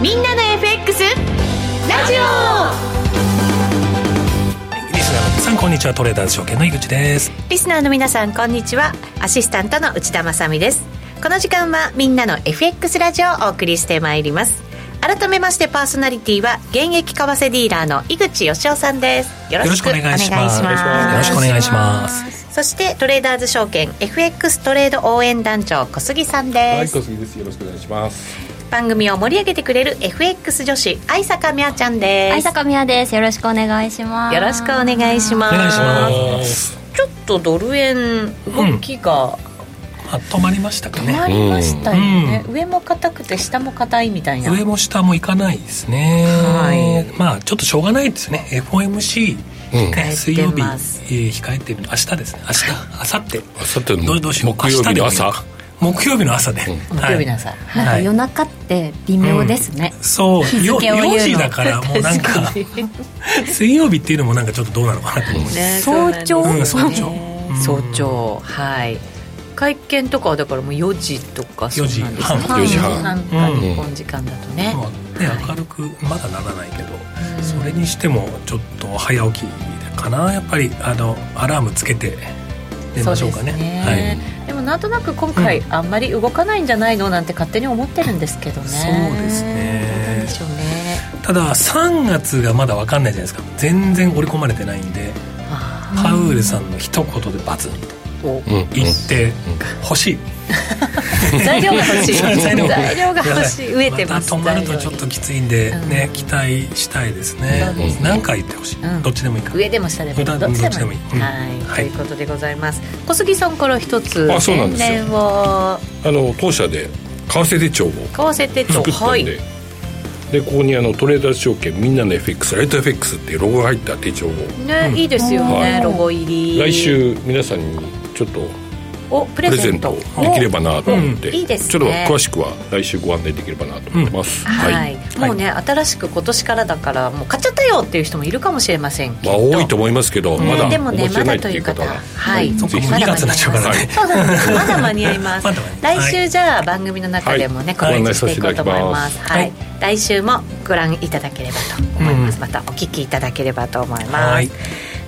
みんなの FX ラジオ。リスナーの皆さんこんにちは。トレーダーズ証券の井口です。リスナーの皆さんこんにちは。アシスタントの内田まさです。この時間はみんなの FX ラジオをお送りしてまいります。改めましてパーソナリティは現役為替ディーラーの井口義雄さんです。よろしくお願いします。よろしくお願いします。そしてトレーダーズ証券 FX トレード応援団長小杉さんです。はい小杉です。よろしくお願いします番組を盛り上げてくれる FX 女子愛坂美和ちゃんです。愛坂美和です。よろしくお願いします。よろしくお願いします。お願いします。ちょっとドル円動きが、うん。あ止まりましたかね。止まりましたよね、うん、上も硬くて下も硬いみたいな。上も下もいかないですね。はい。まあちょっとしょうがないですね。FOMC 水曜日、えー、控えてる。明日ですね。明日明後日。明後日どうしよう。木曜日の朝木曜日の朝で、うん、木曜日の朝、なんか夜中って微妙ですね、うん、そう。4時だから もうなんか水曜日っていうのもなんかちょっとどうなのかなと思う、ね、早朝、うん、早朝、早朝。はい。会見とかはだからもう4時とかそうなんですね。4時半。なんか日本時間だとね,、まあ、ね明るくまだならないけど、それにしてもちょっと早起きかな。やっぱりあのアラームつけて寝ましょうかね、ね、はい、でもなんとなく今回、あんまり動かないんじゃないのなんて勝手に思ってるんですけどね。そうですね。でしょうね。ただ3月がまだ分かんないじゃないですか。全然織り込まれてないんでパウエルさんの一言でバツンと言って欲しい、材料が欲しい。材料が。欲しい。植えてます。また止まるとちょっときついんでね、期待したいですね。何回言ってほしい、どっちでもいいか。上でも下でも。どっちでもいい。はい。ということでございます。小杉さんから一つあそうなんですよ。あの当社で為替手帳を為替手帳。はい。でここにあのトレーダー証券みんなの FX ライト FX っていうロゴが入った手帳を。ね、いいですよね、ロゴ入り。来週皆さんにちょっとおプレゼント。できればなと思って、いいですちょっと詳しくは来週ご案内できればなと思ってます、はい、もうね新しく今年からだからもう買っちゃったよっていう人もいるかもしれませんまあ多いと思いますけど、まだでもねまだという方。ははい。そう2月になっちゃうからね。そうなんで す。まだ間に合います。来週じゃあ番組の中でもね告知していこうと思います。はい。来週もご覧いただければと思います。またお聞きいただければと思います。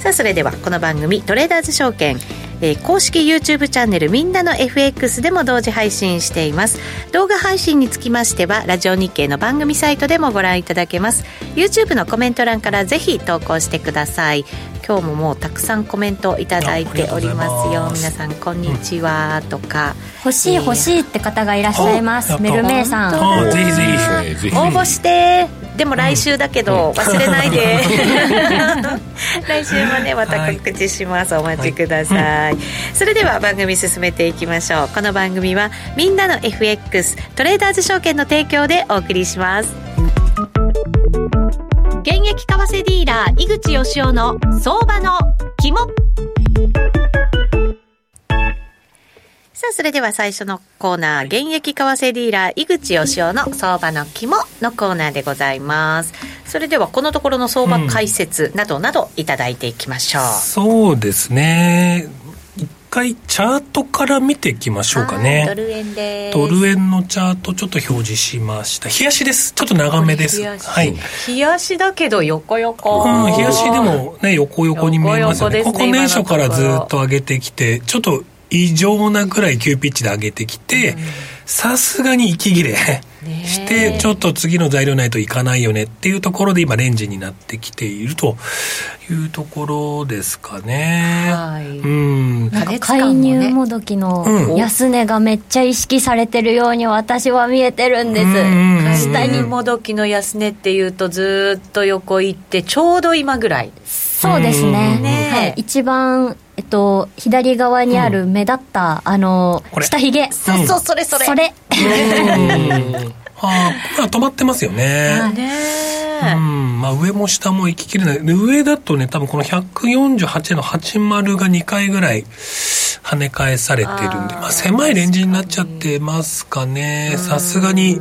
さあそれではこの番組トレーダーズ証券えー、公式 YouTube チャンネルみんなの FX でも同時配信しています。動画配信につきましてはラジオ日経の番組サイトでもご覧いただけます。YouTube のコメント欄からぜひ投稿してください。今日ももうたくさんコメントいただいておりますよ。皆さんこんにちはとか、欲しい欲しいって方がいらっしゃいます。メルメイさん。ぜひぜひ。応募してでも来週だけど、忘れないで。来週もねまた告知します、お待ちください、それでは番組進めていきましょう。この番組はみんなの FX トレーダーズ証券の提供でお送りします。現役為替ディーラー井口義雄の相場の肝さあ、それでは最初のコーナー、現役為替ディーラー、井口義雄の相場の肝のコーナーでございます。それでは、このところの相場解説などなどいただいていきましょう。うん、そうですね。一回チャートから見ていきましょうかね。ドル円でドル円のチャートちょっと表示しました。冷やしです。ちょっと長めです。はい。冷やしだけど横横。うん、冷やしでもね、横横に見えますよね。ここ年初からずっと上げてきて、ちょっと異常なくらい急ピッチで上げてきて、さすがに息切れして、ちょっと次の材料ないといかないよねっていうところで今レンジになってきているというところですかね。はい。うん。なんか介入もどきの安値がめっちゃ意識されてるように私は見えてるんです。下にもどきの安値っていうとずっと横行ってちょうど今ぐらい。そうですね。ねはい。一番えっと、左側にある目立った、うん、あの、下髭。そうそう、それそれ。それ。ああ、止まってますよね。ねうん、まあ上も下も行ききれない。上だとね、多分この148の80が2回ぐらい跳ね返されてるんで、まあ狭いレンジになっちゃってますかね。さすがに、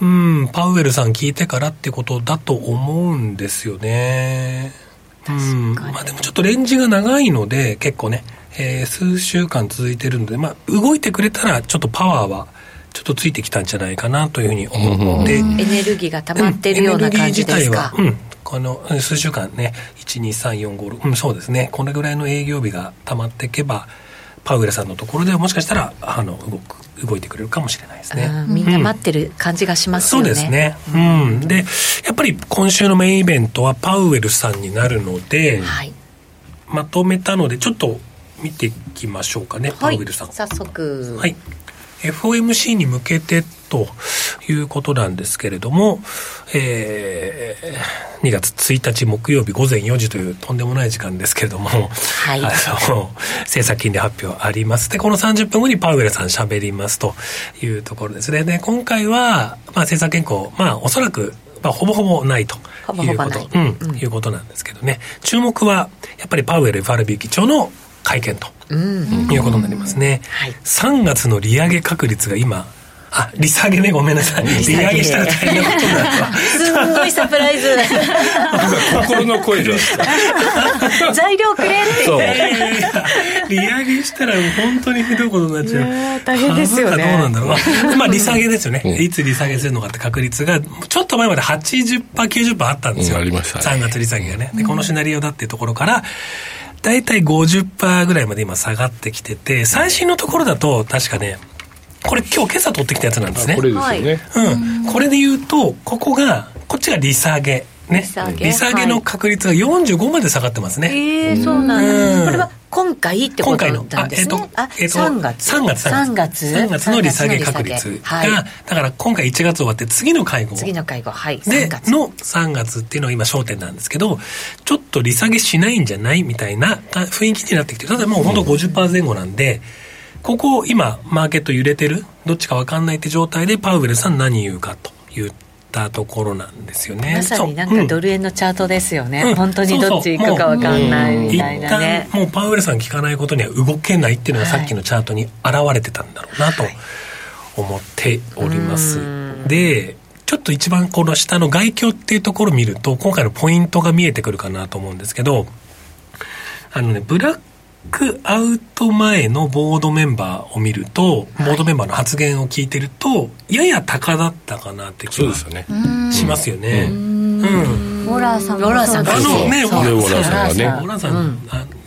うん、パウエルさん聞いてからってことだと思うんですよね。うん。まあ、でもちょっとレンジが長いので結構ね、えー、数週間続いてるので、まあ、動いてくれたらちょっとパワーはちょっとついてきたんじゃないかなというふうに思って、エネルギーが溜まってるような感じですか、うん、この数週間ね123456うんそうですね。これぐらいの営業日が溜まっていけばパウエルさんのところではもしかしたらあの動く動いてくれるかもしれないですね。みんな待ってる感じがしますよね。そうですね。うん。で、やっぱり今週のメインイベントはパウエルさんになるので、はい、まとめたのでちょっと見ていきましょうかね、パウエルさん。早速。はい。FOMC に向けてということなんですけれども、えー、2月1日木曜日午前4時というとんでもない時間ですけれども、はい、あの政策金利発表あります。でこの30分後にパウエルさん喋りますというところですね。で今回は、まあ、政策変更まあおそらくまあ、ほぼほぼないということ、うん、うん、いうことなんですけどね。注目は、やっぱりパウエル FRB 議長の会見と、いうことになりますね。はい、3月の利上げ確率が今、あ、利下げね、ごめんなさい。利上げしたら大変なことになった。すごいサプライズ。心の声じゃ 材料くれってそう。利上げしたら本当にひどいことになっちゃう。大変ですよね。どうなんだろう。まあ、利下げですよね。いつ利下げするのかって確率が、ちょっと前まで80%、90%あったんですよ。ありました、3月利下げがね。で、このシナリオだっていうところから、大体50%ぐらいまで今下がってきてて、最新のところだと確かね、これ今日今朝取ってきたやつなんですね。これですよね。うん。これで言うと、ここが、こっちが利下げ。ね、利下げの確率が45まで下がってますね。ええー、そうなんだ、これは今回ってことなんですね。今回の、あ、えっ、ー、と、3月 ?3 月。3月。3月の利下げ確率が、はい、だから今回1月終わって次の会合。次の会合、はい。で、の3月っていうのが今焦点なんですけど、ちょっと利下げしないんじゃないみたいな雰囲気になってきて、ただもう本当50%前後なんで、ここ今、マーケット揺れてる、どっちか分かんないって状態で、パウエルさん何言うかというたところなんですよね。まさになんかドル円のチャートですよね、うん、本当にどっち行くか分かんないみたいなね、もうパウエルさん聞かないことには動けないっていうのがさっきのチャートに現れてたんだろうなと思っております、はい、でちょっと一番この下の外況っていうところを見ると今回のポイントが見えてくるかなと思うんですけどあのねブラックアウト前のボードメンバーを見ると、ボードメンバーの発言を聞いてると、やや高だったかなって気がしますよね。うん。ウォラーさん。ウォラーさん。あのね、ウォラーさんがね。ウォラーさん、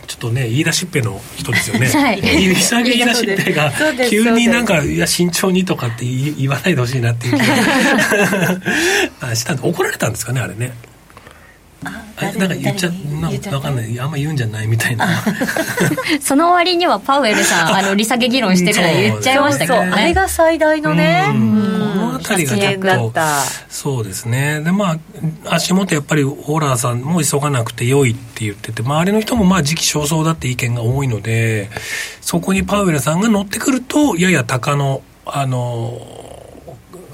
ちょっとね、言い出しっぺの人ですよね。はい。言い出しっぺが、急になんか、いや、慎重にとかって言わないでほしいなっていう気が したんで、怒られたんですかね、あれね。なんか言っちゃなんか分かんない。あんま言うんじゃないみたいな。その割にはパウエルさん あの利下げ議論してから言っちゃいましたけどね。あれが最大のね、この辺りがちょっとそうですね。でまあ足元やっぱりホラーさんも急がなくて良いって言ってて周りの人もまあ時期尚早だって意見が多いのでそこにパウエルさんが乗ってくるとやや高のあの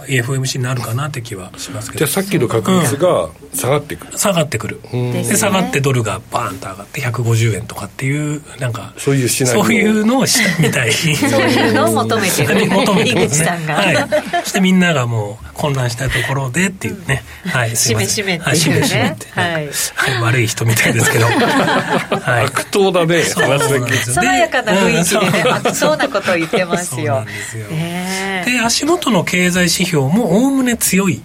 FOMC になるかなって気はしますけど。じゃあさっきの確率が下がってくる、うん、下がってくる。で下がってドルがバーンと上がって150円とかっていうなんかそういうしそういうのをしたみたい。そういうのを求めてる。求めてる、ね、さんが、はい、そしてみんながもう混乱したところでっていうね、はい、しめしめっていうね、はい、はい、悪い人みたいですけど、はい、悪党だね。爽やかな雰囲気でね悪そうなことを言ってますよ。そうなんですよ、で足元の経済指標もおおむね強い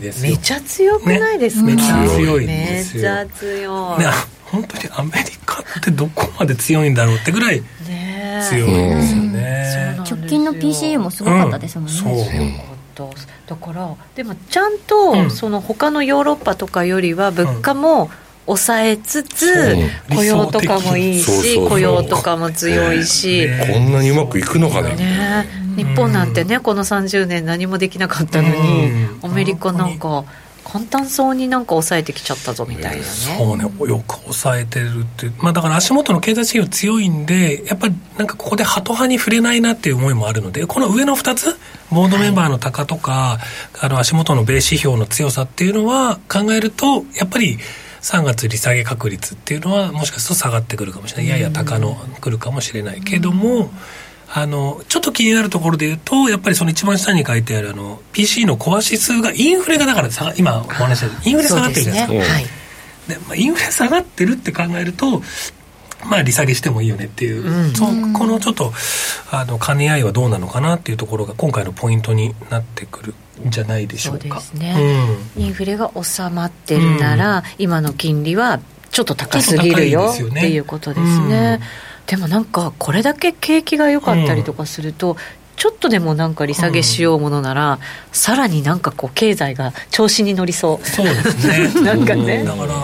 ですめちゃ強くないですか、ね、めちゃ強いめちゃ強い、ね、本当にアメリカってどこまで強いんだろうってぐらい強いですよね。直近の PCE もすごかったですもんね、うん、だからでもちゃんと、その他のヨーロッパとかよりは物価も、抑えつつ、雇用とかもいいし雇用とかも強いし、こんなにうまくいくのかね。ね日本なんてねこの30年何もできなかったのに、アメリカなんか簡単そうになんか抑えてきちゃったぞみたいなね、そうね。よく抑えてるって。まあだから足元の経済指標強いんでやっぱりなんかここでハト派に触れないなっていう思いもあるのでこの上の2つボードメンバーの高とか、はい、あの足元の米指標の強さっていうのは考えるとやっぱり3月利下げ確率っていうのはもしかすると下がってくるかもしれない。やや高のくるかもしれないけども、あのちょっと気になるところで言うとやっぱりその一番下に書いてあるあの PC のコア指数がインフレがだから今お話したインフレ下がってるじゃないですか。で、ね。はい、まあ、インフレ下がってるって考えるとまあ利下げしてもいいよねっていう、うん、そこのちょっとあの兼ね合いはどうなのかなっていうところが今回のポイントになってくるんじゃないでしょうか。うね、うん、インフレが収まってるなら、うん、今の金利はちょっと高すぎるよ、ね、っていうことですね。でもなんかこれだけ景気が良かったりとかすると、ちょっとでもなんか利下げしようものなら、うん、さらになんかこう経済が調子に乗りそう。そうですね。なんかね。だから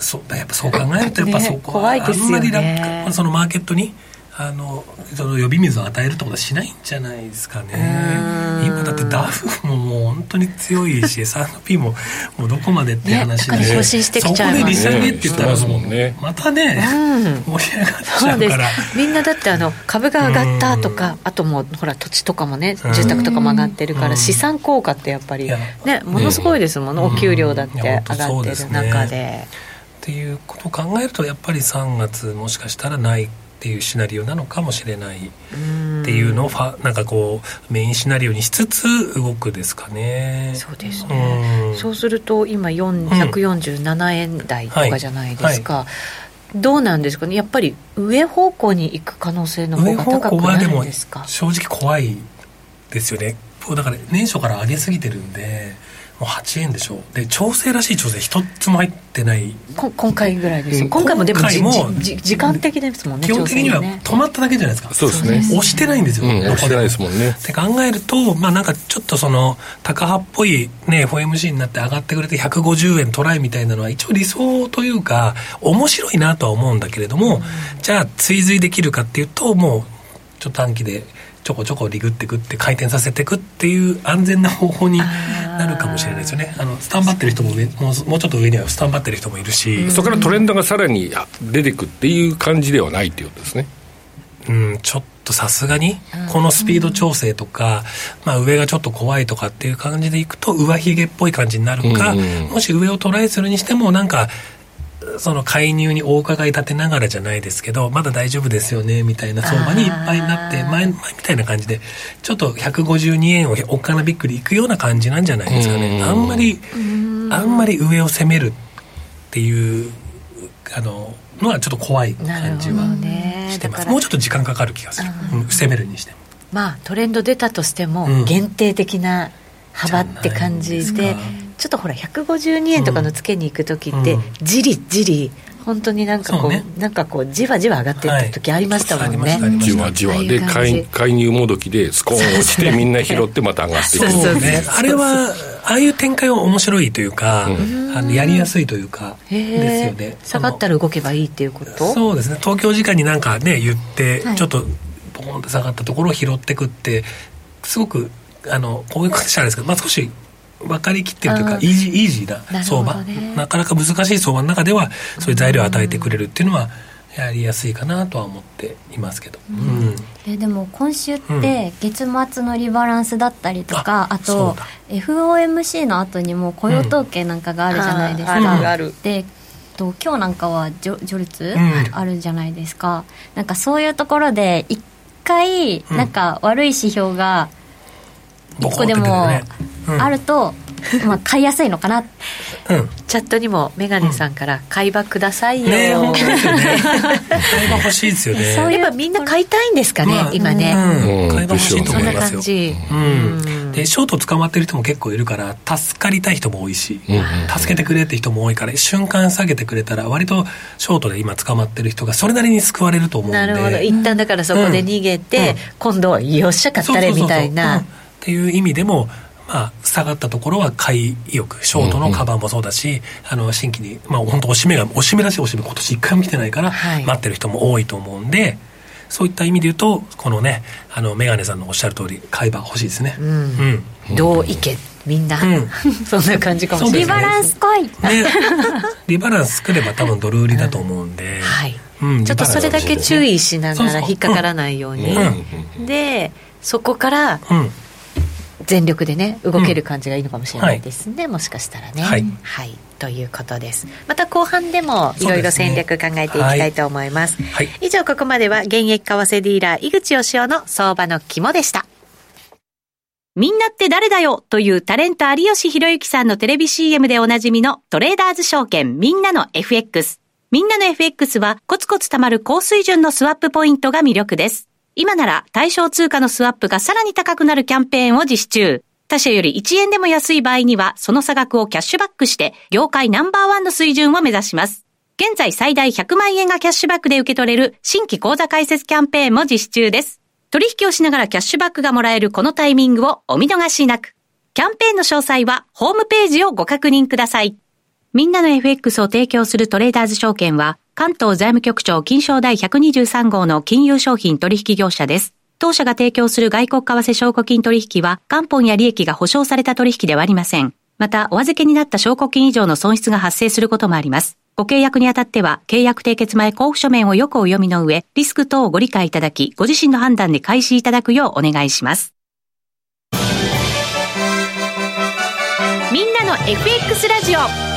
そうやっぱそう考えるとやっぱそこは、ね、怖いですよね。そのマーケットにあのその呼び水を与えるってことはしないんじゃないですかね。今だってダフももう本当に強いし S&P ももうどこまでって話で、ね、更新してきちゃいます。そこで利下げって言ったらもう、ね、またね、うん、盛り上がっちゃうから。みんなだってあの株が上がったとかあともうほら土地とかもね住宅とかも上がってるから資産効果ってやっぱりねものすごいですもん。ねお給料だって上がってる中で。っていうことを考えるとやっぱり3月もしかしたらないっていうシナリオなのかもしれないっていうのをファなんかこうメインシナリオにしつつ動くですかね。そうですね、うそうすると今147円台とかじゃないですか、はい。はいどうなんですかね、やっぱり上方向に行く可能性の方が高くないんですか？正直怖いですよね、だから年初から上げすぎてるんで、もう8円でしょで調整らしい調整一つも入ってない。今回ぐらいです、うん、今回もでも時間的ですもんね基本的には止まっただけじゃないですか。そうですね。押してないんですよ、うん、押してないですもんね。って考えるとまあなんかちょっとその高派っぽいね FOMC になって上がってくれて150円トライみたいなのは一応理想というか面白いなとは思うんだけれども、うん、じゃあ追随できるかっていうともうちょっと短期でちょこちょこリグっていくって回転させていくっていう安全な方法になるかもしれないですよね。あのスタンバってる人も上もうもうちょっと上にはスタンバってる人もいるし、そこからトレンドがさらに出てくっていう感じではないっていうことですね。うんちょっとさすがにこのスピード調整とか、まあ、上がちょっと怖いとかっていう感じでいくと上髭っぽい感じになるか、もし上をトライするにしてもなんかその介入にお伺い立てながらじゃないですけどまだ大丈夫ですよねみたいな相場にいっぱいになって前前みたいな感じでちょっと152円をおっかなびっくりいくような感じなんじゃないですかね。あんまりあんまり上を攻めるっていうあののはちょっと怖い感じはしてます、ね、もうちょっと時間かかる気がする、うん、攻めるにしても。まあトレンド出たとしても、限定的な幅って感じでちょっとほら152円とかのつけに行く時って、じりじり本当になんかこう、ね、なんかこうじわじわ上がってった時ありましたもんね、はい、じわじわで介介入もどきでスコーン落ちてみんな拾ってまた上がっていくそうね。あれはああいう展開は面白いというか、うん、あのやりやすいというかですよね。下がったら動けばいいっていうこと？そうですね。東京時間になんかね言って、はい、ちょっとポコンと下がったところを拾ってくってすごくあのこういう形なんですけど、まあ、少し分かりきってるというかイージーイージーな相場。な,、なかなか難しい相場の中ではそういう材料を与えてくれるっていうのはやりやすいかなとは思っていますけど、うん、えでも今週って月末のリバランスだったりとか、うん、あと FOMC の後にも雇用統計なんかがあるじゃないですか、うん、でと今日なんかはジョジョルツ、あるじゃないですか。なんかそういうところで一回なんか悪い指標が1個でもあると、まあ、買いやすいのかな、うん、チャットにもメガネさんから「買い場くださいよ」ね本当ですよね。買い場欲しいですよね。そういえばみんな買いたいんですかね、まあ、今ね、うん、買い場欲しいと思いますよ。うん、でショート捕まってる人も結構いるから助かりたい人も多いし、うん、助けてくれって人も多いから瞬間下げてくれたら割とショートで今捕まってる人がそれなりに救われると思うんで。なるほど。一旦だからそこで逃げて、今度はよっしゃ買ったれみたいなっていう意味でもまあ、下がったところは買い意欲ショートのカバンもそうだし、うんうん、あの新規に、まあ、本当おしめがおしめだしおしめ今年一回も来てないから、待ってる人も多いと思うんでそういった意味で言うとこのねあのメガネさんのおっしゃる通り買い場欲しいですね、うん、うん、どういけみんな、うん、そんな感じかもしれない、リバランス来い、ね、リバランス作れば多分ドル売りだと思うんで、はい。うん、ちょっとそれだけ注意しながら引っかからないように、でそこから、うん全力でね動ける感じがいいのかもしれないですね、うん。はい、もしかしたらね、はい、はい、ということです。また後半でもいろいろ戦略考えていきたいと思います、ねはい、以上ここまでは現役為替ディーラー井口義雄の相場の肝でした。みんなって誰だよというタレント有吉弘行さんのテレビ CM でおなじみのトレーダーズ証券みんなの FX みんなの FX はコツコツ貯まる高水準のスワップポイントが魅力です。今なら対象通貨のスワップがさらに高くなるキャンペーンを実施中。他社より1円でも安い場合には、その差額をキャッシュバックして、業界ナンバーワンの水準を目指します。現在最大100万円がキャッシュバックで受け取れる新規口座開設キャンペーンも実施中です。取引をしながらキャッシュバックがもらえるこのタイミングをお見逃しなく。キャンペーンの詳細はホームページをご確認ください。みんなの FX を提供するトレーダーズ証券は、関東財務局長金賞第123号の金融商品取引業者です。当社が提供する外国為替証拠金取引は、元本や利益が保証された取引ではありません。また、お預けになった証拠金以上の損失が発生することもあります。ご契約にあたっては、契約締結前交付書面をよくお読みの上、リスク等をご理解いただき、ご自身の判断で開始いただくようお願いします。みんなの FX ラジオ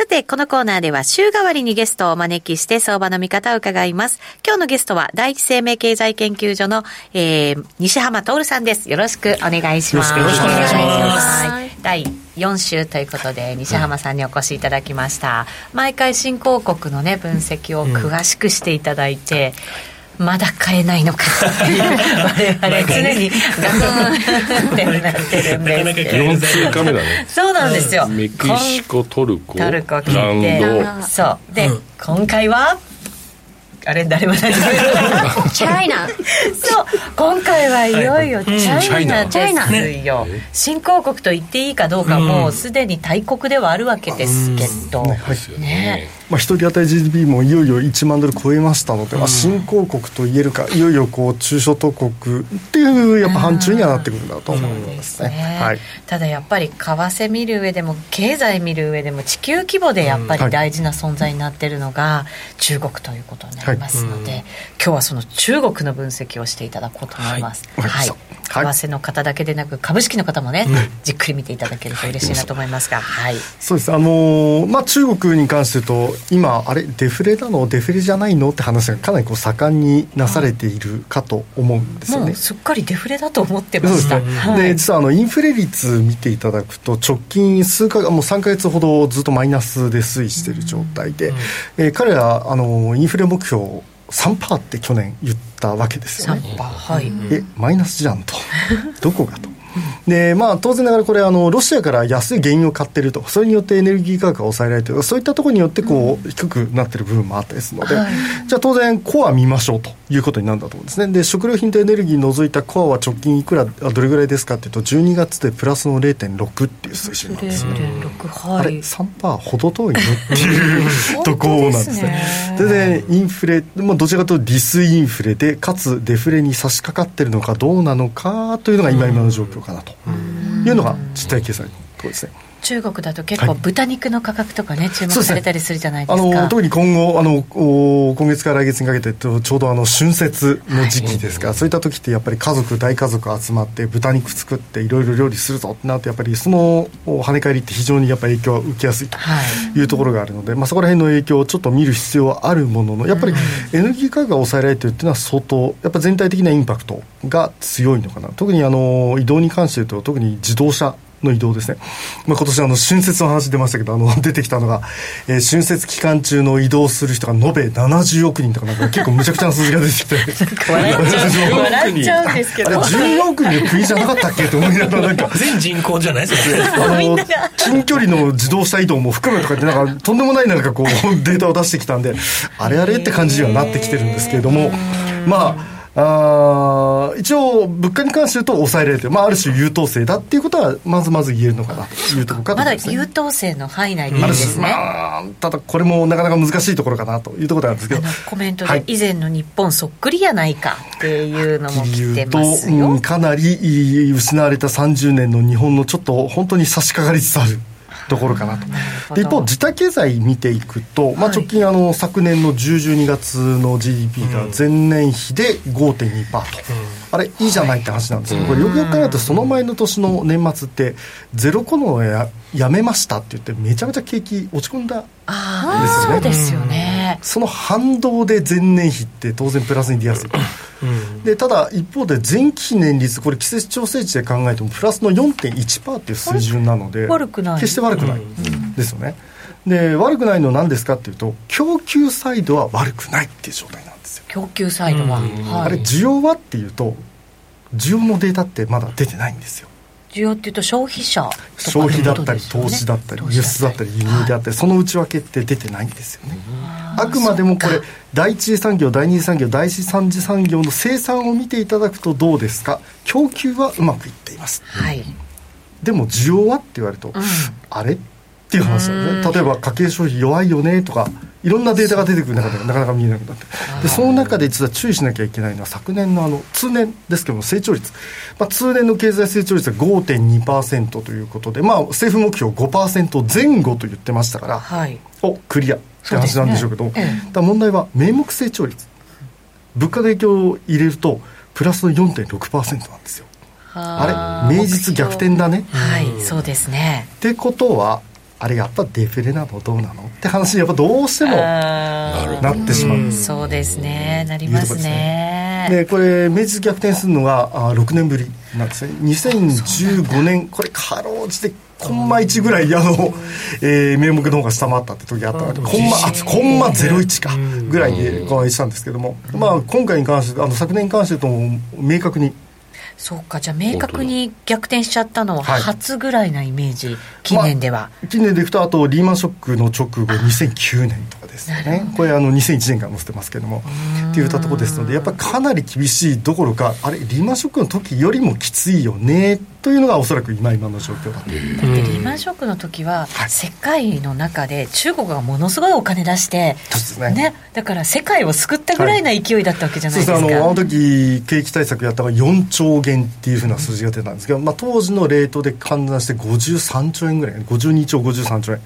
さて、このコーナーでは週替わりにゲストをお招きして相場の見方を伺います。今日のゲストは第一生命経済研究所の、えー、西浜徹さんです。よろしくお願いします。よろしくお願いします。第4週ということで西浜さんにお越しいただきました。毎回新興国のね分析を詳しくしていただいて、うんまだ買えないのか。我々常にガクンってなってるんです4通カメだね。そうなんですよ、メキシコトルコ。トルコ聞いてそう。で、うん、今回は？あれ誰も チャイナ。そう今回はいよいよチャイナですよ、新興国と言っていいかどうかもうすでに大国ではあるわけですけど、ね。まあ、1人当たり GDP もいよいよ1万ドル超えましたので、まあ、新興国と言えるかいよいよこう中小等国っていうやっぱ範疇にはなってくるんだと思いますね。ね、はい、ただやっぱり為替見る上でも経済見る上でも地球規模でやっぱり大事な存在になってるのが中国ということになりますので、はい、今日はその中国の分析をしていただこうと思います。はい、はい。為替の方だけでなく株式の方もね、じっくり見ていただけると嬉しいなと思いますが、はい、そうです。あのー、まあ中国に関して言うと今あれデフレなの？デフレじゃないの？って話がかなりこう盛んになされているかと思うんですよね。すっかりデフレだと思ってました。で、ねはい、実はあのインフレ率見ていただくと直近数かもう3か月ほどずっとマイナスで推移している状態で、うん、えー、彼らあのインフレ目標3%って去年言ったわけですよね。はい、えマイナスじゃんとどこがと。でまあ、当然ながらこれあのロシアから安い原油を買ってると。それによってエネルギー価格が抑えられてる。そういったところによってこう、低くなってる部分もあったですので、はい、じゃあ当然コア見ましょうということになるんだと思うんですね。で食料品とエネルギー除いたコアは直近いくらどれぐらいですかっていうと12月でプラスの0.6っていう水準なんですよ、はい、あれ3%ほど遠いのっていう ところなんですね。で、ね、インフレ、まあ、どちらかというとディスインフレでかつデフレに差し掛かってるのかどうなのかというのが今今の状況かなというのが実体経済のところですね。中国だと結構豚肉の価格とかね、はい、注目されたりするじゃないですか、ね、あの特に今後あの今月から来月にかけてちょうどあの春節の時期ですか。ら、はい、そういった時ってやっぱり家族大家族集まって豚肉作っていろいろ料理するぞってなるとやっぱりその跳ね返りって非常にやっぱり影響を受けやすいというところがあるので、はい、まあ、そこら辺の影響をちょっと見る必要はあるもののやっぱりエネルギー価格が抑えられてるっていうのは相当やっぱ全体的なインパクトが強いのかな。特にあの移動に関して言うと特に自動車の移動ですね、まあ、今年あの春節の話出ましたけどあの 出てきたのが、えー、春節期間中の移動する人が延べ70億人とかなんか結構むちゃくちゃな数字が出てきて。笑っちゃうんですけど。あれ14億人の国じゃなかったっけと思いながらなんか 全人口じゃないですかあの近距離の自動車移動も含めとかってなんかとんでもないなんかこうデータを出してきたんであれあれって感じにはなってきてるんですけれどもまああ一応、物価に関して言うと抑えられてる、まあ、ある種優等生だっていうことは、まずまず言えるのかな。というところかと、ね、まだ優等生の範囲内でいいですね、まあ、ただ、これもなかなか難しいところかなというところなんですけど。コメントで、以前の日本そっくりやないかっていうのも来てますよ、うん、かなり失われた30年の日本のちょっと本当に差し掛かりつつある。ところかなと。で一方、自体経済見ていくと、まあ、直近、あの昨年の10、12月の GDP が前年比で5.2%と、うん、あれ、いいじゃないって話なんですけど、これ、よくよく考えると、その前の年の年末って、ゼロコロナややめましたって言って、めちゃめちゃ景気落ち込んだんですよね。そうですよねねその反動で前年比って当然プラスに出やすい、うん、でただ一方で前期比年率これ季節調整値で考えてもプラスの4.1%っていう水準なので悪くない。決して悪くない。ですよね、で悪くないのは何ですかっていうと供給サイドは悪くないっていう状態なんですよ。供給サイドは、あれ需要はっていうと需要のデータってまだ出てないんですよ需要っていうと消費者消費だったり投資だったり輸出だったり輸入であったり、その内訳って出てないんですよね。あくまでもこれ第一次産業第二次産業第三次産業の生産を見ていただくとどうですか？供給はうまくいっています、はい、でも需要はって言われると、うん、あれ？っていう話なんですね例えば家計消費弱いよねとかいろんなデータが出てくる中でなかなか見えなくなって。でその中で実は注意しなきゃいけないのは昨年のあの通年ですけども成長率、まあ、通年の経済成長率が5.2%ということで、まあ、政府目標5%前後と言ってましたから、はい、おクリアって話なんでしょうけど、ね。ええ、だ問題は名目成長率。物価の影響を入れるとプラスの4.6%なんですよ。あれ名実逆転だね。はいそうですね。ってことはあれやっぱデフレなの？どうなの？って話にやっぱどうしてもなってしまう、うそうですね。なりますね。で、これ明治逆転するのがあ6年ぶりなんですね。2015年これかろうじてコンマ1ぐらいあの、えー、名目の方が下回ったって時あった。のでコンマあコンマ01かぐらいでお会いしたんですけども、まあ今回に関してあの昨年に関してとも明確にそうかじゃあ明確に逆転しちゃったのは初ぐらいなイメージ、はい、近年では、まあ、近年でいくとあとリーマンショックの直後2009年ですね。これあの2001年から載せてますけども。っていったところですのでやっぱりかなり厳しいどころかあれリーマンショックの時よりもきついよねというのがおそらく今今の状況だと。だってリーマンショックの時は、世界の中で中国がものすごいお金出して、ね、ね、だから世界を救ったぐらいな勢いだったわけじゃないですか、はい、あのあの時景気対策やったのが4兆元っていうふうな数字が出たんですけど、まあ、当時のレートで換算して53兆円ぐらい52兆53兆円。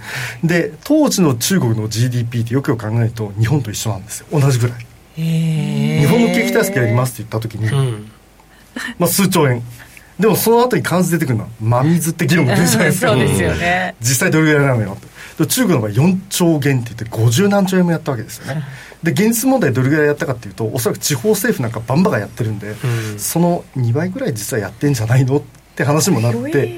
で当時の中国の GDP ってよくよく考えると日本と一緒なんですよ。同じぐらい。日本の景気対策やりますって言った時に、うん、まあ数兆円。でもその後に関数出てくるのは真水って議論が出るじゃないですか。そうですよね。実際どれぐらいなのよと中国の場合4兆元って言って50何兆円もやったわけですよね。で現実問題どれぐらいやったかっていうとおそらく地方政府なんかバンバカやってるんで、うん、その2倍ぐらい実はやってんじゃないのって話もなって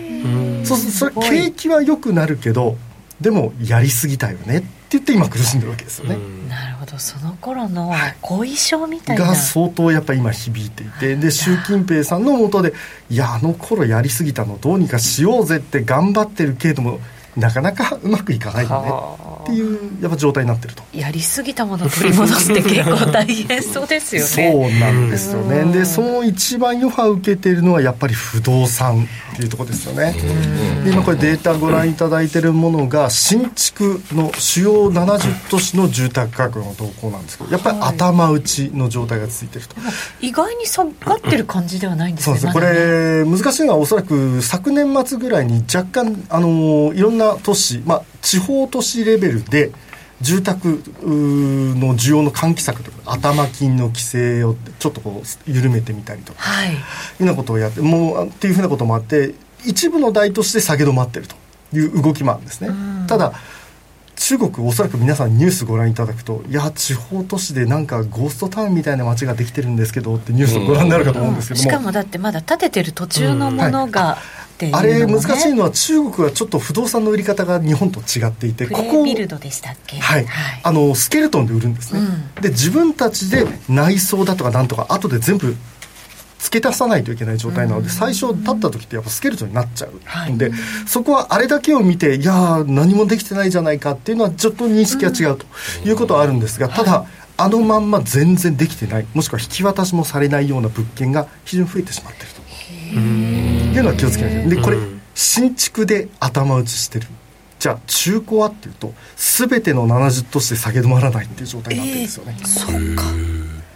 そうするとそれ景気は良くなるけどでもやりすぎたよねって言って今苦しんでるわけですよね、なるほど。その頃の後遺症みたいな、が相当やっぱ今響いていてで習近平さんのもとでいやあの頃やりすぎたのどうにかしようぜって頑張ってるけれどもなかなかうまくいかないよねっていうやっぱ状態になってると。やりすぎたものを取り戻すって結構大変そうですよね。そうなんですよね。でその一番余波を受けているのはやっぱり不動産っていうところですよね。で今これデータご覧いただいているものが新築の主要70都市の住宅価格の動向なんですけどやっぱり頭打ちの状態が続いていると、はい、意外に下がってる感じではないんですねそうですね。これ難しいのはおそらく昨年末ぐらいに若干あのいろんな都市、まあ、地方都市レベルで住宅の需要の喚起策とか頭金の規制をちょっとこう緩めてみたりとか、はい、いうようなことをやってもうっていうふうなこともあって一部の大都市で下げ止まってるという動きもあるんですね。ただ中国おそらく皆さんニュースご覧いただくといや地方都市でなんかゴーストタウンみたいな街ができてるんですけどってニュースをご覧になるかと思うんですけども、しかもだってまだ建ててる途中のものが、はいね、あれ難しいのは中国はちょっと不動産の売り方が日本と違っていてここビルドでしたっけ？はい、はい、あのスケルトンで売るんですね、うん、で自分たちで内装だとかなんとか後で全部付け足さないといけない状態なので、最初立った時ってやっぱスケルトンになっちゃうので、そこはあれだけを見ていや何もできてないじゃないかっていうのはちょっと認識が違うということはあるんですがただ、あのまんま全然できてない。もしくは引き渡しもされないような物件が非常に増えてしまってるというのは気をつけなきゃ。でこれ新築で頭打ちしてる。じゃあ中古はっていうと全ての70都市で下げ止まらないっていう状態になってるんですよね、えー、そうか。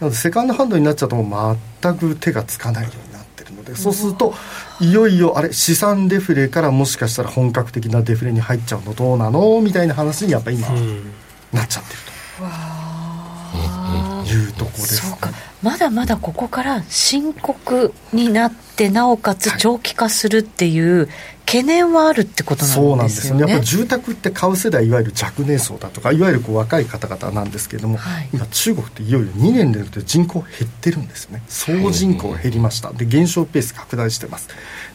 なのでセカンドハンドになっちゃうともう全く手がつかないようになってるのでそうするといよいよあれ資産デフレからもしかしたら本格的なデフレに入っちゃうのどうなのみたいな話にやっぱり今なっちゃってると。いうとこです、ね、そうかまだまだここから深刻になってなおかつ長期化するっていう懸念はあるってことなんですよね。そうなんですよね。やっぱり住宅って買う世代いわゆる若年層だとかいわゆるこう若い方々なんですけれども、はい、今中国っていよいよ2年連続で人口減ってるんですよね。総人口減りました。で減少ペース拡大してます。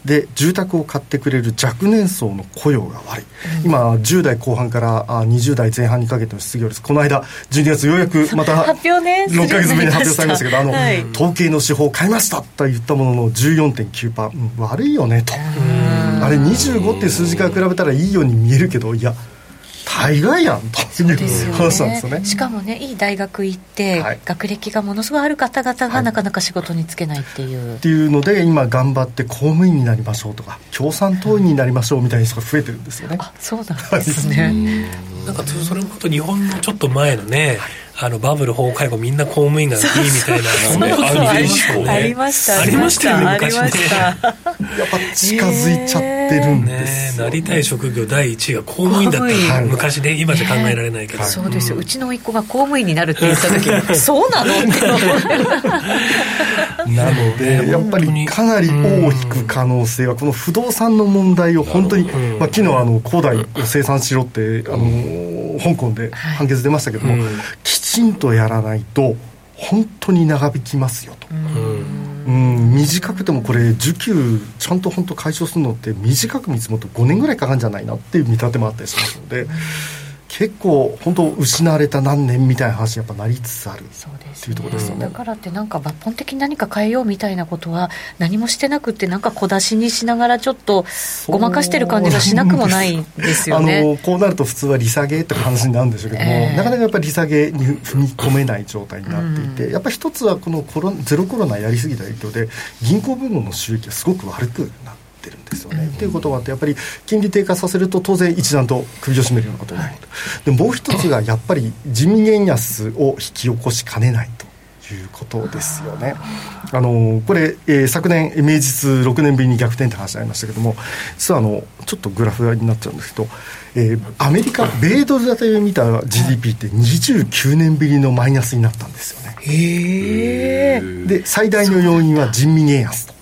で住宅を買ってくれる若年層の雇用が悪い、うん、今10代後半からあ20代前半にかけての失業率この間12月ようやくまた発表ね6か月目に発表されましたけどあの、はい、統計の手法を変えましたと言ったものの14.9%、うん、悪いよねとあれ25っていう数字から比べたらいいように見えるけどいや大概やんという話なんですよね。しかもねいい大学行って、はい、学歴がものすごいある方々がなかなか仕事に就けないっていう、はい、っていうので今頑張って公務員になりましょうとか共産党員になりましょうみたいな人が増えてるんですよね、あそうなんですね。なんかそれもと日本のちょっっと前のね、あのバブル崩壊後みんな公務員がいいみたいなそんなことありましたありましたよね昔ね。やっぱ近づいちゃってるんですなりたい職業第一位が公務員だった。昔ね今じゃ考えられないけど。そうですよ。うちの甥っ子が公務員になるって言った時そうなのって なのでやっぱりかなり大きく可能性はこの不動産の問題を本当にまあ昨日あの恒大を生産しろってあの香港で判決出ましたけどもきちんとやらないと本当に長引きますよと、うん、短くてもこれ需給ちゃんと本当解消するのって短く見積もると5年ぐらいかかるんじゃないなっていう見立てもあったりしますので。結構本当失われた何年みたいな話にやっぱなりつつあるっていうところですよね、だからってなんか抜本的に何か変えようみたいなことは何もしてなくてなんか小出しにしながらちょっとごまかしてる感じがしなくもないですよね。あのこうなると普通は利下げって話になるんでしょうけども、えー、なかなかやっぱり利下げに踏み込めない状態になっていて、うん、やっぱり一つはこのコロゼロコロナやりすぎた影響で銀行部門の収益がすごく悪くなってってるんですよね。っていうことがあってやっぱり金利低下させると当然一段と首を絞めるようなことになると、でもう一つがやっぱり地味円安を引き起こしかねないと。いうことですよね。あのこれ、えー、昨年明治6年ぶりに逆転って話ありましたけども実はあのちょっとグラフになっちゃうんですけど、えー、アメリカ米ドル建てで見た GDP って29年ぶりのマイナスになったんですよね。へで最大の要因は人民円安と。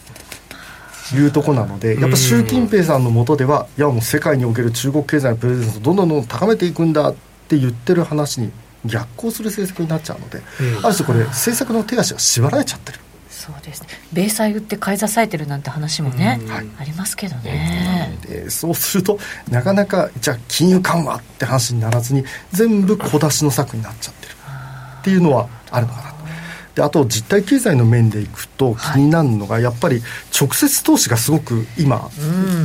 いうとこなのでやっぱ習近平さんのもとではいやもう世界における中国経済のプレゼンスをどんどんどんどん高めていくんだって言ってる話に逆行する政策になっちゃうので、ある種これ政策の手足が縛られちゃってる。そうですね。米債売って買い支えてるなんて話もね、はい、ありますけどね。でそうするとなかなかじゃあ金融緩和って話にならずに全部小出しの策になっちゃってる。っていうのはあるのかなであと実体経済の面でいくと気になるのが、やっぱり直接投資がすごく今、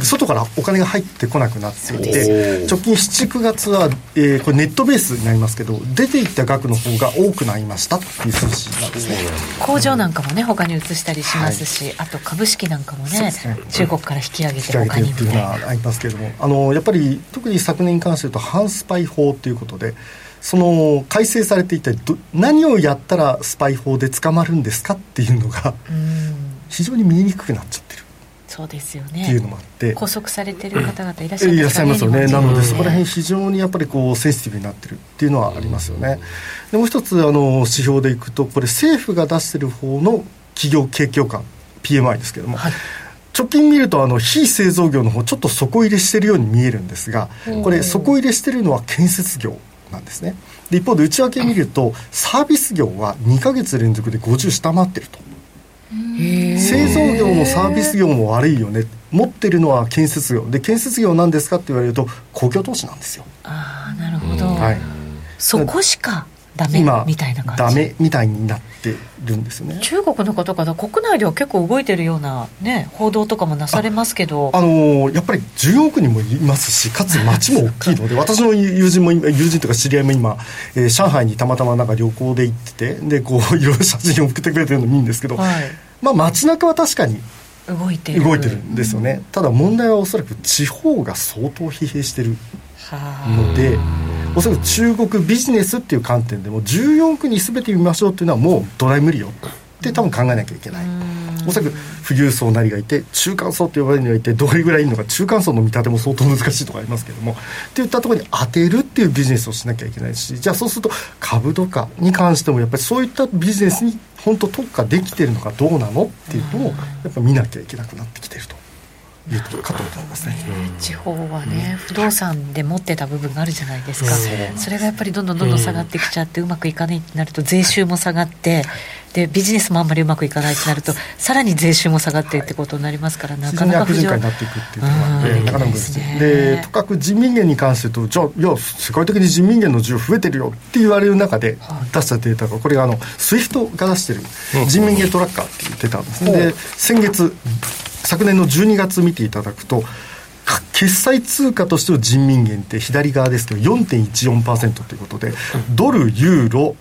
外からお金が入ってこなくなっていて直近79月は、えー、これネットベースになりますけど出ていった額の方が多くなりましたという数字なんですね。工場なんかもね他に移したりしますし、はい、あと株式なんかもね、ね、中国から引き上げて他にっていうのはありますけれどもあのやっぱり特に昨年に関して言うと反スパイ法ということでその改正されていた何をやったらスパイ法で捕まるんですかっていうのが非常に見えにくくなっちゃってる。そうですよね。っていうのもあって。拘束されてる方々いらっしゃいます、ね、いらっしゃいますよね。なのでそこら辺非常にやっぱりこうセンシティブになってるっていうのはありますよね。でもう一つあの指標でいくとこれ政府が出してる方の企業景況感 PMI ですけども、はい。直近見るとあの非製造業の方ちょっと底入れしてるように見えるんですがこれ底入れしてるのは建設業なんですね。で一方で内訳見るとサービス業は2か月連続で50下回ってると。製造業のサービス業も悪いよね。持ってるのは建設業。で建設業なんですかって言われると公共投資なんですよ。ああなるほど、はい、そこしかダメみたいな感じ。ダメみたいになってるんですよね。中国の方々国内では結構動いてるような、ね、報道とかもなされますけど。あ、あのー、やっぱり10億人もいますしかつ街も大きいので私の友人も友人とか知り合いも今、えー、上海にたまたまなんか旅行で行っててでこう いろいろ写真を送ってくれてるのもいいんですけど、はい、まあ街中は確かに動いてる。動いてるんですよね、ただ問題はおそらく地方が相当疲弊してるので。おそらく中国ビジネスっていう観点でも14区に全て見ましょうっていうのはもうドライ無理よって多分考えなきゃいけない。おそらく富裕層なりがいて中間層と呼ばれるのがいてどれぐらいいるのか中間層の見立ても相当難しいとかありますけどもっていったところに当てるっていうビジネスをしなきゃいけないしじゃあそうすると株とかに関してもやっぱりそういったビジネスに本当特化できてるのかどうなのっていうのをやっぱ見なきゃいけなくなってきてると。いうとかと思いますね、地方はね、不動産で持ってた部分があるじゃないですか、それがやっぱりどんどんどんどん下がってきちゃって、うまくいかないってなると税収も下がって、でビジネスもあんまりうまくいかないってなるとさらに税収も下がってってことになりますから、なかなか非常に悪循環になっていくっていうのが、えー、なかなかですね。でとかく人民元に関して言うとじゃあいや世界的に人民元の需要増えてるよって言われる中で出したデータがこれがあの SWIFT が出してる人民元トラッカーって言ってたんですね、で先月昨年の12月見ていただくと決済通貨としての人民元って左側ですけど4.14%ということでドルユーロ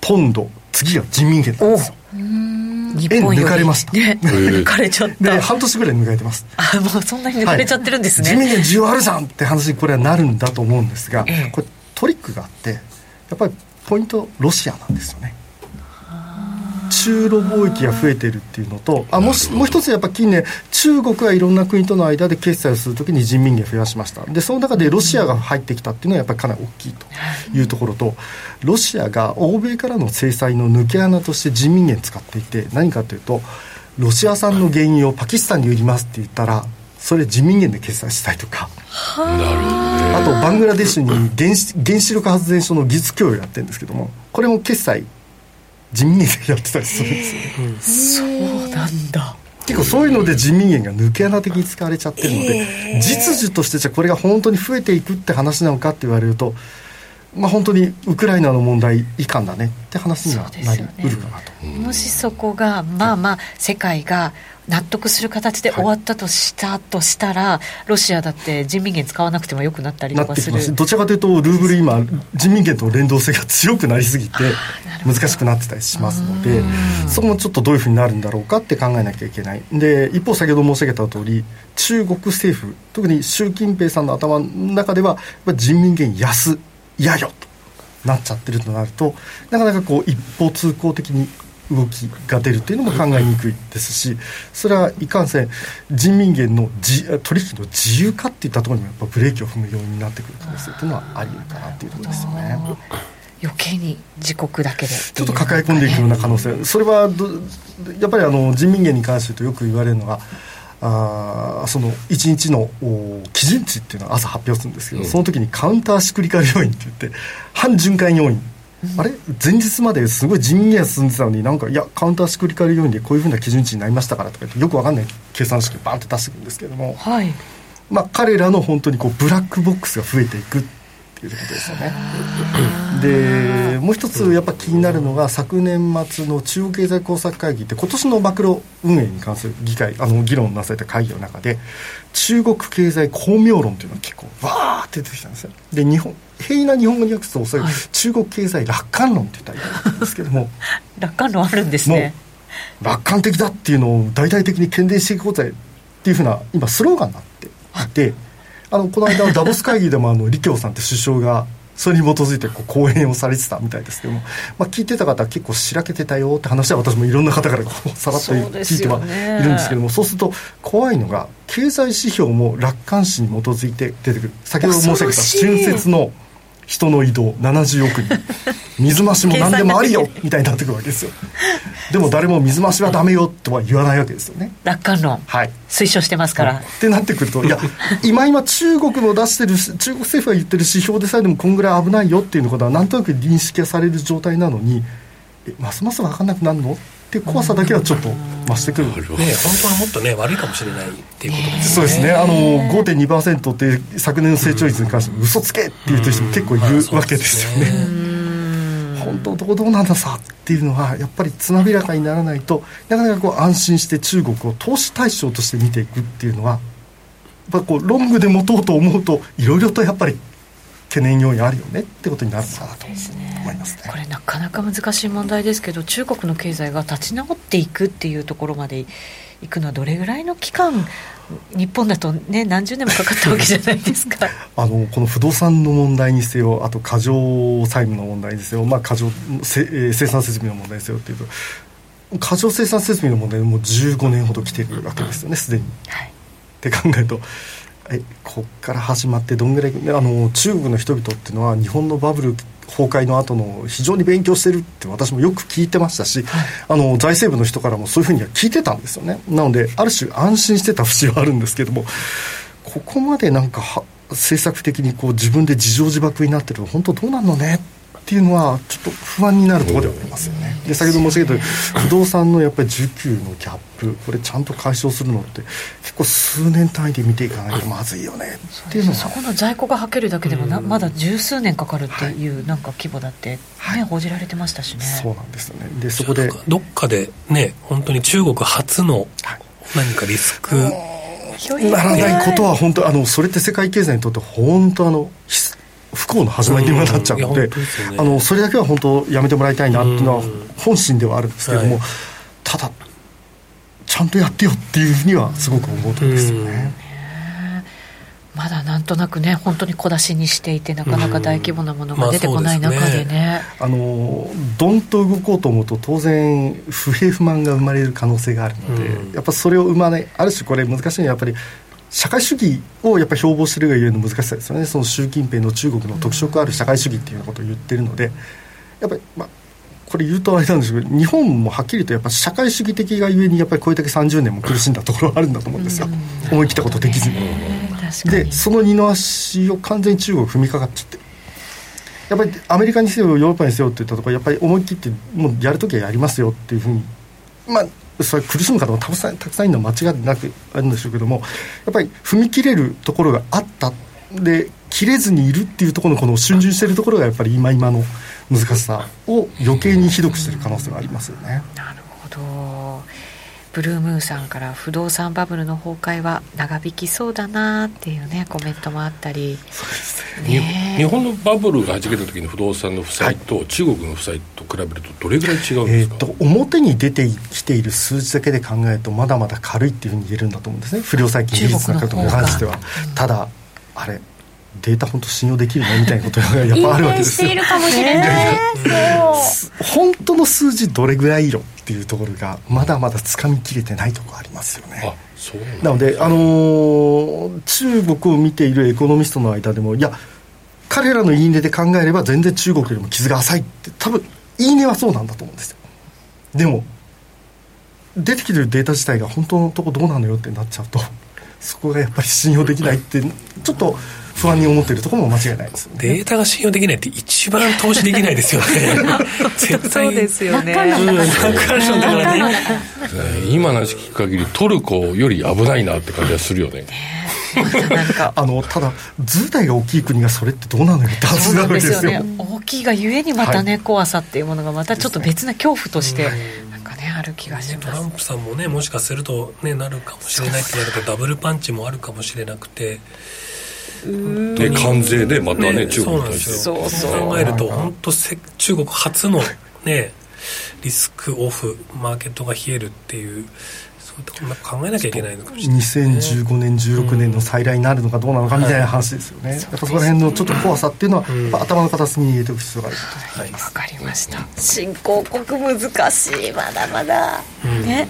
ポンド次は人民元なんですよ。円抜かれました、ね、抜かれちゃった。で半年ぐらい抜かれてます。あもうそんなに抜かれちゃってるんですね、はい、人民元需要あるじゃんって話にこれはなるんだと思うんですが、ええ、これトリックがあってやっぱりポイントロシアなんですよね中ロ貿易が増えてるっていうのとあもしもう一つやっぱ近年中国はいろんな国との間で決済をするときに人民元増やしました。でその中でロシアが入ってきたっていうのはやっぱりかなり大きいというところとロシアが欧米からの制裁の抜け穴として人民元使っていて何かというとロシア産の原油をパキスタンに売りますって言ったらそれ人民元で決済したりとか。あ。とバングラデシュに原子原子力発電所の技術供与やってるんですけどもこれも決済人民元でやってたりするんですよね、そうなんだ。結構そういうので人民元が抜け穴的に使われちゃってるので、え。ー、実需としてじゃこれが本当に増えていくって話なのかって言われるとまあ、本当にウクライナの問題いかんだねって話にはなりうるかなと、ね、もしそこがまあまあ世界が納得する形で終わったとしたとしたら、はい、ロシアだって人民元使わなくてもよくなったりとかする。どちらかというとルーブル今人民元と連動性が強くなりすぎて難しくなってたりしますのでそこもちょっとどういうふうになるんだろうかって考えなきゃいけない。で一方先ほど申し上げた通り中国政府特に習近平さんの頭の中では人民元安嫌よとなっちゃってるとなるとなかなかこう一方通行的に動きが出るというのも考えにくいですしそれはいかんせん人民元の取引の自由化っていったところにもやっぱブレーキを踏むようになってくる可能性というのはあり得るかなというところですよね。余計に自国だけで。ちょっと抱え込んでいくような可能性。それはやっぱりあの人民元に関してとよく言われるのはあその1日の基準値っていうのは朝発表するんですけど、うん、その時にカウンターシクリカル要因って言って反循環要因あれ？前日まですごい人民元進んでたのになんかいやカウンターシクリカル要因でこういうふうな基準値になりましたからとかよくわかんない計算式バンって出してくるんですけども、はい、まあ、彼らの本当にこうブラックボックスが増えていくっていうことですよね。でもう一つやっぱ気になるのが昨年末の中央経済工作会議って今年のマクロ運営に関する議会あの議論なされた会議の中で中国経済巧妙論というのが結構わーって出てきたんですよ。で日本平易な日本語に訳すとそれ、はい、中国経済楽観論って言ったらいいんですけども。楽観論あるんですね。楽観的だっていうのを大々的に喧伝していこうぜっていうふうな今スローガンになっていてあのこの間のダボス会議でもあの李強さんって首相がそれに基づいてこう講演をされてたみたいですけども、まあ、聞いてた方は結構しらけてたよって話は私もいろんな方から さらっと聞いてはいるんですけどもそうすると怖いのが経済指標も楽観視に基づいて出てくる。先ほど申し上げた春節の人の移動70億人。水増しも何でもありよみたいになってくるわけですよ。でも誰も水増しはダメよとは言わないわけですよね。楽観論、はい、推奨してますから、ってなってくるといや 今今中国の出してる中国政府が言ってる指標でさえでもこんぐらい危ないよっていうことはなんとなく認識される状態なのにえますます分かんなくなるのっていう怖さだけはちょっと増してくる、ね、本当はもっとね悪いかもしれないっていうことですね。そうですね。あの5.2%って昨年の成長率に関して嘘つけっていう人も結構いるわけですよね。本当どこどうなんださっていうのはやっぱりつまびらかにならないとなかなかこう安心して中国を投資対象として見ていくっていうのはやっぱこうロングで持とうと思うといろいろとやっぱり懸念要因あるよねってことになるのかなと思いますね、これなかなか難しい問題ですけど中国の経済が立ち直っていくっていうところまでいくのはどれぐらいの期間日本だとね何十年もかかったわけじゃないですかあのこの不動産の問題にせよあと過剰債務の問題にせよ、まあ、過剰生産設備の問題にせよっていうと過剰生産設備の問題もう15年ほど来てるわけですよねすでに。はい、って考えるとえこっから始まってどんぐらいあの中国の人々っていうのは日本のバブル崩壊の後の非常に勉強してるって私もよく聞いてましたし、はい、あの財政部の人からもそういうふうには聞いてたんですよね。なのである種安心してた節はあるんですけどもここまでなんか政策的にこう自分で自情自爆になってると本当どうなんのねっていうのはちょっと不安になるところではありますよね。で先ほど申し上げた不動産のやっぱり需給のギャップこれちゃんと解消するのって結構数年単位で見ていかないとまずいよね。っていうのは。そこの在庫がはけるだけでもな、まだ十数年かかるっていうなんか規模だって、ね、はい、報じられてましたしね。そうなんですよね。でそこで。どっかでね本当に中国初の何かリスク、ならないことは本当あのそれって世界経済にとって本当あの不幸の始まりになっちゃうので、ね、あのそれだけは本当やめてもらいたいなっていうのは本心ではあるんですけども、はい、ただちゃんとやってよっていうふうにはすごく思うとですよね。まだなんとなくね本当に小出しにしていてなかなか大規模なものが出てこない中でね。まあね、あのどんと動こうと思うと当然不平不満が生まれる可能性があるので、やっぱそれを生まないある種これ難しいのはやっぱり社会主義をやっぱり標榜してるがゆえの難しさですよね。その習近平の中国の特色ある社会主義っていうようなことを言ってるのでやっぱりまあこれ言うとあれなんですけど日本もはっきりとやっぱ社会主義的がゆえにやっぱりこれだけ30年も苦しんだところはあるんだと思うんですよ、思い切ったことできずに。でその二の足を完全に中国踏みかかっちゃって。やっぱりアメリカにせよヨーロッパにせよって言ったところやっぱり思い切ってもうやるときはやりますよっていうふうにまあそれ苦しむ方もたくさんたくさんいるのは間違いなくあるんでしょうけどもやっぱり踏み切れるところがあったで切れずにいるっていうところのこの逡巡しているところがやっぱり今今の難しさを余計にひどくしている可能性がありますよね。なるほどブルームーンさんから不動産バブルの崩壊は長引きそうだなっていうねコメントもあったり。そうですね。日本のバブルがはじけた時の不動産の負債と、はい、中国の負債と比べるとどれぐらい違うんですか、えーと、表に出てきている数字だけで考えるとまだまだ軽いっていうふうに言えるんだと思うんですね。不良債権比率なんかとに関しては。ただあれデータ本当信用できるのみたいなことがやっぱあるわけですよ。しているかもしれない。本当の数字どれぐらいよっていうところがまだまだつかみきれてないところありますよね。なので、あのー、中国を見ているエコノミストの間でもいや彼らの言い値で考えれば全然中国よりも傷が浅いって多分言い値はそうなんだと思うんですよ。でも出てきてるデータ自体が本当のとこどうなのよってなっちゃうとそこがやっぱり信用できないってちょっと不安に思っているところも間違いないです、ね、データが信用できないって一番投資できないですよね。絶対そうですよね、うん、今の話聞く限りトルコより危ないなって感じがするよね。あのただ図体が大きい国がそれってどうなのよってはずなわけですよ。ね大きいがゆえにまたね、はい、怖さっていうものがまたちょっと別な恐怖として、なんかねある気がします。トランプさんもねもしかするとねなるかもしれないってなるとダブルパンチもあるかもしれなくてで関税でまたね、ね、中国に対して。そうそう考えると本当中国初のねリスクオフマーケットが冷えるっていうそういうところ考えなきゃいけないのかもしれない、ね、2015年16年の再来になるのかどうなのかみたいな話ですよね、はい、やっぱそこら辺のちょっと怖さっていうのは、うん、頭の片隅に入れておく必要があるはい。わかりました。新興国難しい。まだまだ、うん、ね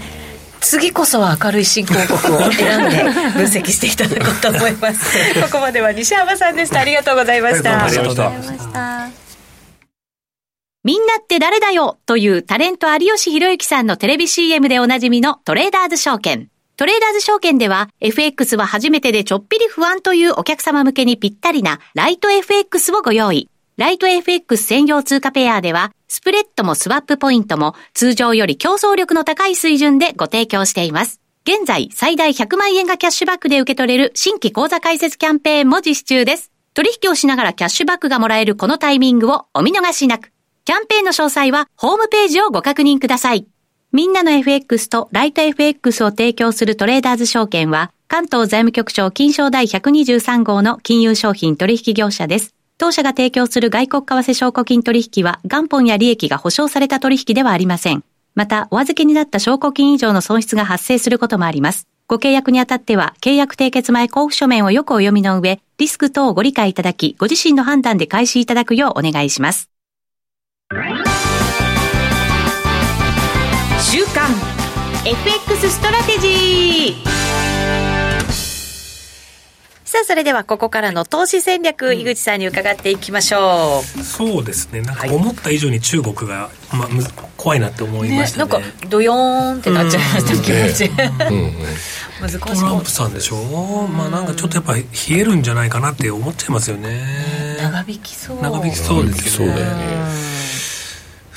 次こそは明るい新興国を選んで分析していただこうと思います ここまでは西山さんでしたありがとうございましたありがとうございましたみんなって誰だよというタレント有吉弘行さんのテレビ CM でおなじみのトレーダーズ証券。トレーダーズ証券では FX は初めてでちょっぴり不安というお客様向けにぴったりなライト FX をご用意。ライト FX 専用通貨ペアではスプレッドもスワップポイントも通常より競争力の高い水準でご提供しています。現在、最大100万円がキャッシュバックで受け取れる新規口座開設キャンペーンも実施中です。取引をしながらキャッシュバックがもらえるこのタイミングをお見逃しなく。キャンペーンの詳細はホームページをご確認ください。みんなの FX とライト FX を提供するトレーダーズ証券は、関東財務局長金賞第123号の金融商品取引業者です。当社が提供する外国為替証拠金取引は元本や利益が保証された取引ではありません。また、お預けになった証拠金以上の損失が発生することもあります。ご契約にあたっては、契約締結前交付書面をよくお読みの上、リスク等をご理解いただき、ご自身の判断で開始いただくようお願いします。週刊 FX ストラテジーさあ、それではここからの投資戦略、井口さんに伺っていきましょう。そうですね。なんか思った以上に中国が、まあ、怖いなって思いましたね。ねなんか、ドヨーンってなっちゃいました、気持ち。難しい。トランプさんでしょ？まあなんかちょっとやっぱ冷えるんじゃないかなって思っちゃいますよね。長引きそう。長引きそうですよね。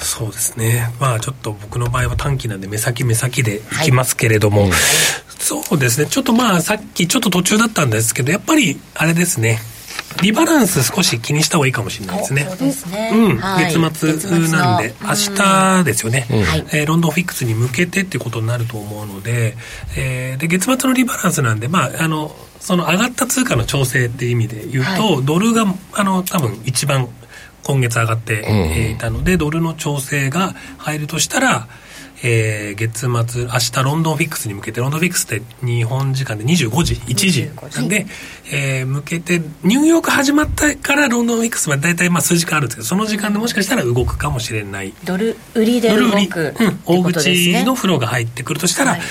そうですね。まあちょっと僕の場合は短期なんで目先目先でいきますけれども、はい、そうですね。ちょっとまあさっきちょっと途中だったんですけどやっぱりあれですね。リバランス少し気にした方がいいかもしれないですね。そうですね。うん。はい、月末なんで、明日ですよね、うん、えー、ロンドンフィックスに向けてっていうことになると思うので、えー、で、月末のリバランスなんで、まあ、あの、その上がった通貨の調整っていう意味で言うと、はい、ドルが、あの、多分一番今月上がっていたので、ドルの調整が入るとしたら、えー、月末、明日ロンドンフィックスに向けて、ロンドンフィックスって日本時間で25時、1時なんで、えー、向けて、ニューヨーク始まったからロンドンフィックスまで大体まあ数時間あるんですけど、その時間でもしかしたら動くかもしれない。ドル売りで動く、うん、大口のフローが入ってくるとしたら、はい、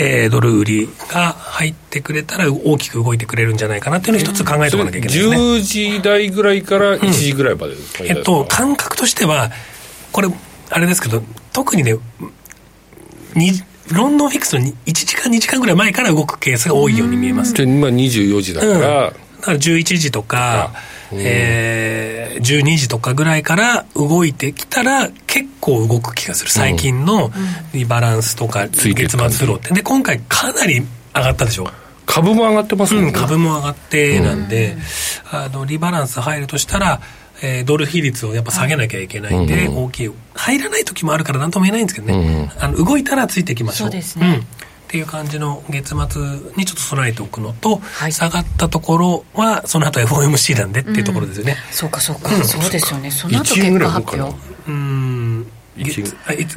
えー、ドル売りが入ってくれたら大きく動いてくれるんじゃないかなっていうのを一つ考えておかなきゃいけないですね。10時台ぐらいから1時ぐらいまで、うん、えっと、感覚としては、これ、あれですけど、特にね、ロンドンフィックスの1時間2時間ぐらい前から動くケースが多いように見えます。で、今24時だから、うん、だから11時とか、えー、12時とかぐらいから動いてきたら結構動く気がする。最近のリバランスとか月末フローって。で、今回かなり上がったでしょ。株も上がってますもんね、うん、株も上がってなんで、うん、あのリバランス入るとしたらえー、ドル比率をやっぱ下げなきゃいけないんで、大きい入らない時もあるから何とも言えないんですけどね、あの動いたらついていきましょう。そうですね、っていう感じの月末にちょっと備えておくのと、はい、下がったところはその後 FOMC なんでっていうところですよね、うん、そうかそうか、うん、そうですよね。その後結果発表。うん。月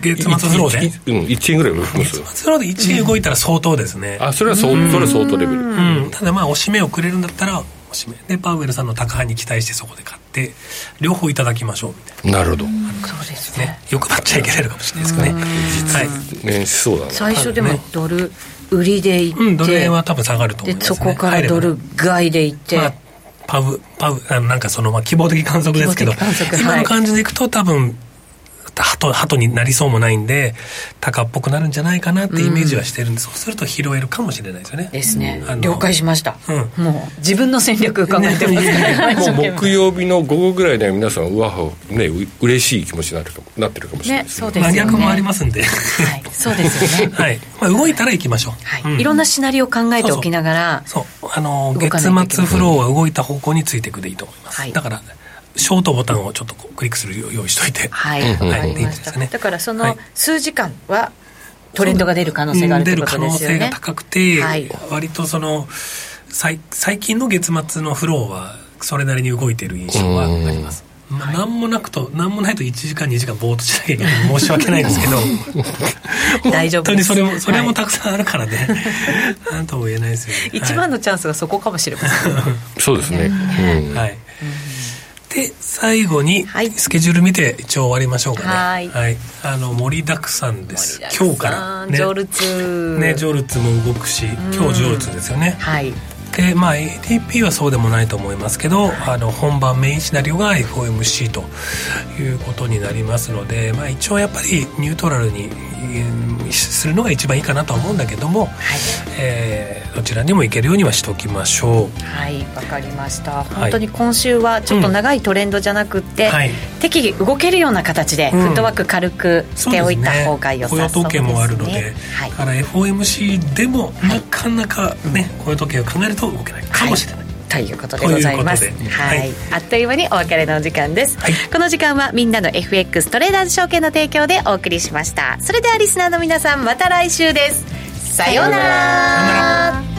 月末フローで、うん、1円ぐらい動きます月末フローで1円動いたら相当ですね、あそれは相それは相当レベル、うん、ただまあおしめをくれるんだったらおしめでパウエルさんの高派に期待してそこで買って両方いただきましょうみたいな。なるほど。そうですね。欲張っちゃいけないのかもしれないですけどねはい。しそうだね最初でもドル売りでいって、うん、ドル円は多分下がると思います、ね、でそこからドル買いでいって、まあ、パウパウあのなんかそのまあ希望的観測ですけど今の感じでいくと多分鳩鳩になりそうもないんで鷹っぽくなるんじゃないかなってイメージはしてるんで、うん、そうすると拾えるかもしれないですよね。ですね。了解しました、うん、もう自分の戦略考えてます。からもう木曜日の午後ぐらいで皆さんうわねう嬉しい気持ちになるかなってるかもしれないですね。ねそうですね。逆もありますんで、はい、そうですよね。はい、まあ、動いたら行きましょう、はい、いろんなシナリオを考えておきながらそうあの月末フローは動いた方向についていくでいいと思います、はい、だからショートボタンをちょっとクリックするよう用意しといて。はい、はい、いいですね。だからその数時間はトレンドが出る可能性があるということですよね。出る可能性が高くて、はい、割とその最最近の月末のフローはそれなりに動いてる印象はあります。まあ、何もなくと何もないと1時間2時間ぼーっとしなきゃいけない申し訳ないですけど。大丈夫本当にそれもそれもたくさんあるからね、はい、なんとも言えないですよね。一番のチャンスがそこかもしれません、そうですね、うん、はい、うんで最後にスケジュール見て一応終わりましょうかね。はい、はい、あの盛りだくさんです。今日から。ね。ジョルツねジョルツも動くし今日ジョルツですよね。はいでまあ ATP はそうでもないと思いますけど、あの本番メインシナリオが FOMC ということになりますので、まあ、一応やっぱりニュートラルにするのが一番いいかなと思うんだけども、はい、えー、どちらにも行けるようにはしておきましょう。はいわかりました。本当に今週はちょっと長いトレンドじゃなくて、うん。はい、適宜動けるような形でフットワーク軽くしておいた方が良さそうですね、雇用統計もあるので、はい、から FOMC でもなかなかね、雇用統計を考えると動けない。かもしれない、ということでございます。はい、あっという間にお別れのお時間です、はい、この時間はみんなの FX トレーダーズ証券の提供でお送りしました。それではリスナーの皆さんまた来週です。さようなら。